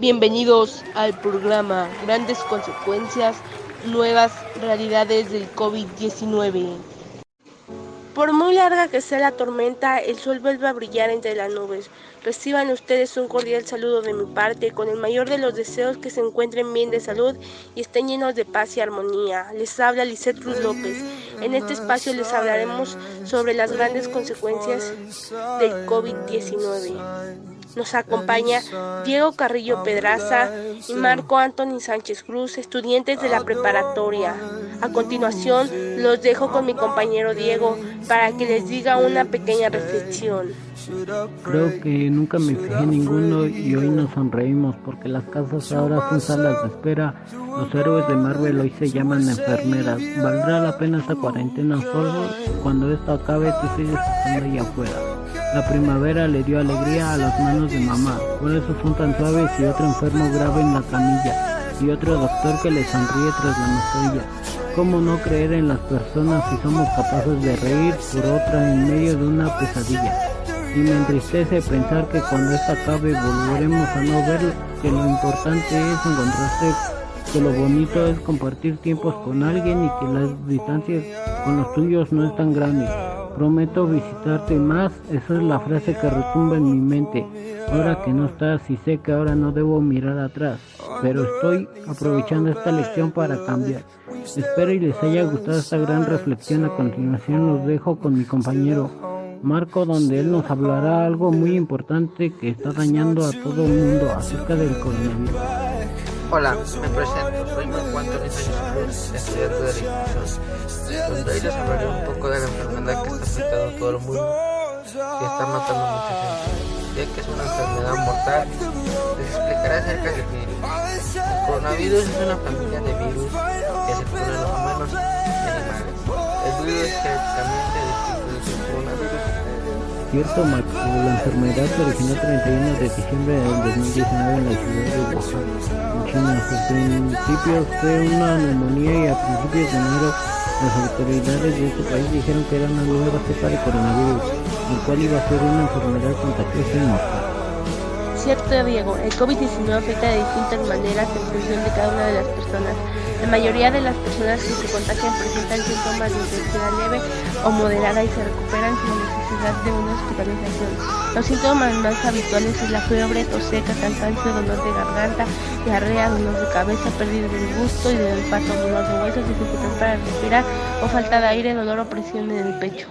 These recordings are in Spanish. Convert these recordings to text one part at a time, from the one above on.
Bienvenidos al programa Grandes Consecuencias, Nuevas Realidades del COVID-19. Por muy larga que sea la tormenta, el sol vuelve a brillar entre las nubes. Reciban ustedes un cordial saludo de mi parte, con el mayor de los deseos que se encuentren bien de salud y estén llenos de paz y armonía. Les habla Lisette Cruz López. En este espacio les hablaremos sobre las grandes consecuencias del COVID-19. Nos acompaña Diego Carrillo Pedraza y Marco Anthony Sánchez Cruz, estudiantes de la preparatoria. A continuación, los dejo con mi compañero Diego para que les diga una pequeña reflexión. Creo que nunca me fijé ninguno y hoy nos sonreímos porque las casas ahora son salas de espera. Los héroes de Marvel hoy se llaman enfermeras. ¿Valdrá la pena esta cuarentena solo? Cuando esto acabe, tú sigues estando ahí afuera. La primavera le dio alegría a las manos de mamá, por eso son tan suaves y otro enfermo grave en la camilla y otro doctor que le sonríe tras la mascarilla. ¿Cómo no creer en las personas si somos capaces de reír por otra en medio de una pesadilla? Y me entristece pensar que cuando esto acabe volveremos a no ver que lo importante es encontrarse, que lo bonito es compartir tiempos con alguien y que las distancias con los tuyos no es tan grandes. Prometo visitarte más, esa es la frase que retumba en mi mente. Ahora que no estás y sé que ahora no debo mirar atrás, pero estoy aprovechando esta lección para cambiar. Espero y les haya gustado esta gran reflexión. A continuación los dejo con mi compañero Marco, donde él nos hablará algo muy importante que está dañando a todo el mundo acerca del coronavirus. Hola, me presento, soy Marco Antonio Sánchez estudiante de la donde hoy les hablaré un poco de la enfermedad que está afectando a todo el mundo y está matando a mucha gente. Ya que es una enfermedad mortal, les explicaré acerca del virus. El coronavirus es una familia de virus que se en los humanos y animales. El virus es genéticamente distinto del coronavirus. Cierto, Marco, la enfermedad se originó el 31 de diciembre del 2019 en la ciudad de Wuhan. China. Al principio fue una neumonía y a principios de enero las autoridades de este país dijeron que era una nueva cepa de coronavirus, el cual iba a ser una enfermedad contagiosa y mortal. Cierto, Diego, el COVID-19 afecta de distintas maneras en función de cada una de las personas. La mayoría de las personas que se contagian presentan síntomas de intensidad leve o moderada y se recuperan sin necesidad de una hospitalización. Los síntomas más habituales son la fiebre, tos seca, cansancio, dolor de garganta, diarrea, dolor de cabeza, pérdida del gusto y del olfato, dolor de huesos, dificultad para respirar o falta de aire, dolor o presión en el pecho.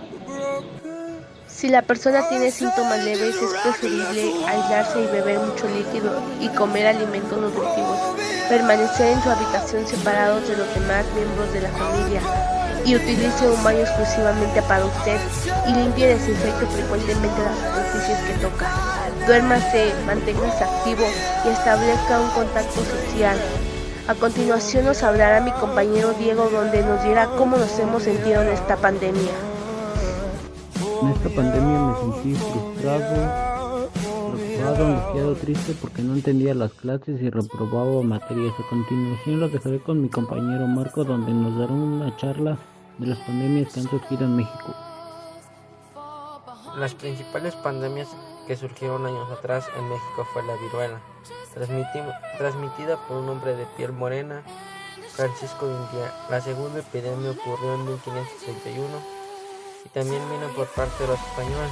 Si la persona tiene síntomas leves, es preferible aislarse y beber mucho líquido y comer alimentos nutritivos. Permanecer en su habitación separados de los demás miembros de la familia y utilice un baño exclusivamente para usted y limpie y desinfecte frecuentemente las superficies que toca. Duérmase, manténgase activo y establezca un contacto social. A continuación nos hablará mi compañero Diego donde nos dirá cómo nos hemos sentido en esta pandemia. En esta pandemia me sentí frustrado, preocupado, angustiado, triste porque no entendía las clases y reprobaba materias. A continuación lo dejaré con mi compañero Marco donde nos dará una charla de las pandemias que han surgido en México. Las principales pandemias que surgieron años atrás en México fue la viruela, transmitida por un hombre de piel morena, Francisco de India. La segunda epidemia ocurrió en 1561 y también vino por parte de los españoles,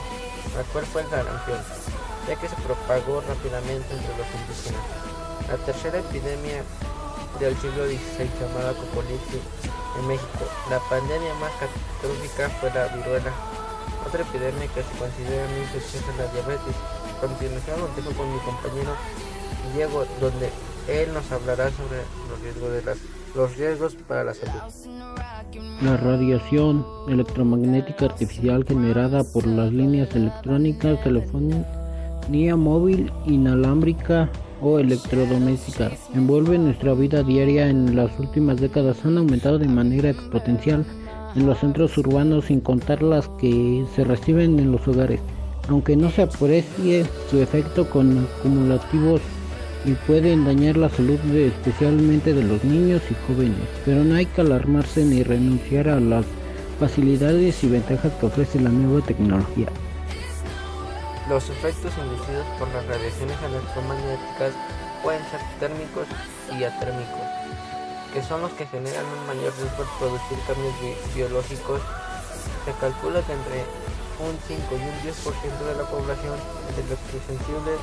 la cual fue el sarampión, ya que se propagó rápidamente entre los indígenas. La tercera epidemia del siglo XVI llamada Copolitis en México. La pandemia más catastrófica fue la viruela. Otra epidemia que se considera muy infecciosa es la diabetes. Continuación lo dejo con mi compañero Diego, donde él nos hablará sobre los riesgos, de las, los riesgos para la salud. La radiación electromagnética artificial generada por las líneas electrónicas, telefonía móvil, inalámbrica o electrodoméstica. Envuelve nuestra vida diaria en las últimas décadas. Han aumentado de manera exponencial en los centros urbanos sin contar las que se reciben en los hogares, aunque no se aprecie su efecto con acumulativos y pueden dañar la salud especialmente de los niños y jóvenes, pero no hay que alarmarse ni renunciar a las facilidades y ventajas que ofrece la nueva tecnología. Los efectos inducidos por las radiaciones electromagnéticas pueden ser térmicos y atérmicos, que son los que generan un mayor riesgo de producir cambios biológicos. Se calcula que entre un 5 y un 10% de la población de sensibles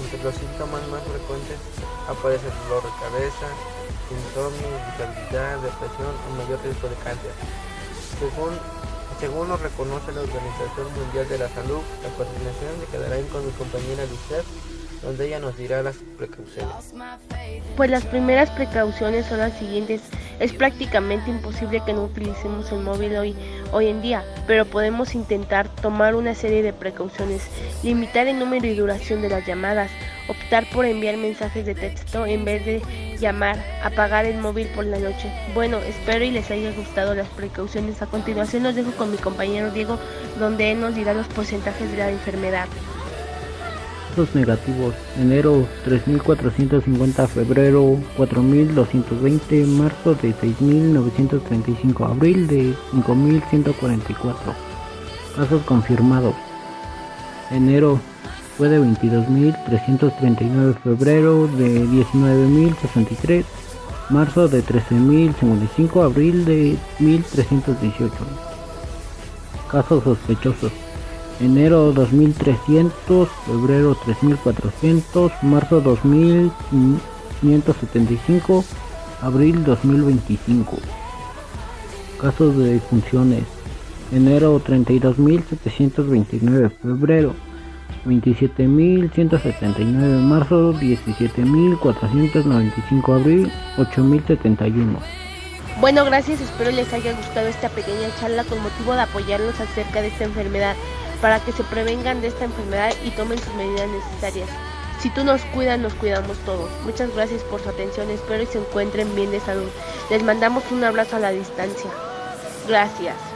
entre los síntomas más frecuentes aparecen dolor de cabeza, insomnio, irritabilidad, depresión o mayor riesgo de cáncer. Según, según lo reconoce la Organización Mundial de la Salud, la coordinación se quedará con mi compañera Lucette donde ella nos dirá las precauciones. Pues las primeras precauciones son las siguientes. Es prácticamente imposible que no utilicemos el móvil hoy, hoy en día, pero podemos intentar tomar una serie de precauciones, limitar el número y duración de las llamadas, optar por enviar mensajes de texto en vez de llamar, apagar el móvil por la noche. Bueno, espero y les haya gustado las precauciones. A continuación los dejo con mi compañero Diego, donde él nos dirá los porcentajes de la enfermedad negativos. Enero 3.450, febrero 4.220, marzo de 6.935, abril de 5.144. Casos confirmados. Enero fue de 22.339, febrero de 19.063, marzo de 13.055, abril de 1.318. Casos sospechosos enero 2300, febrero 3400, marzo 2575, abril 2025. Casos de defunciones. Enero 32.729, febrero 27.179, marzo 17.495, abril 8.071. Bueno, gracias, espero les haya gustado esta pequeña charla con motivo de apoyarlos acerca de esta enfermedad para que se prevengan de esta enfermedad y tomen sus medidas necesarias. Si tú nos cuidas, nos cuidamos todos. Muchas gracias por su atención, espero que se encuentren bien de salud. Les mandamos un abrazo a la distancia. Gracias.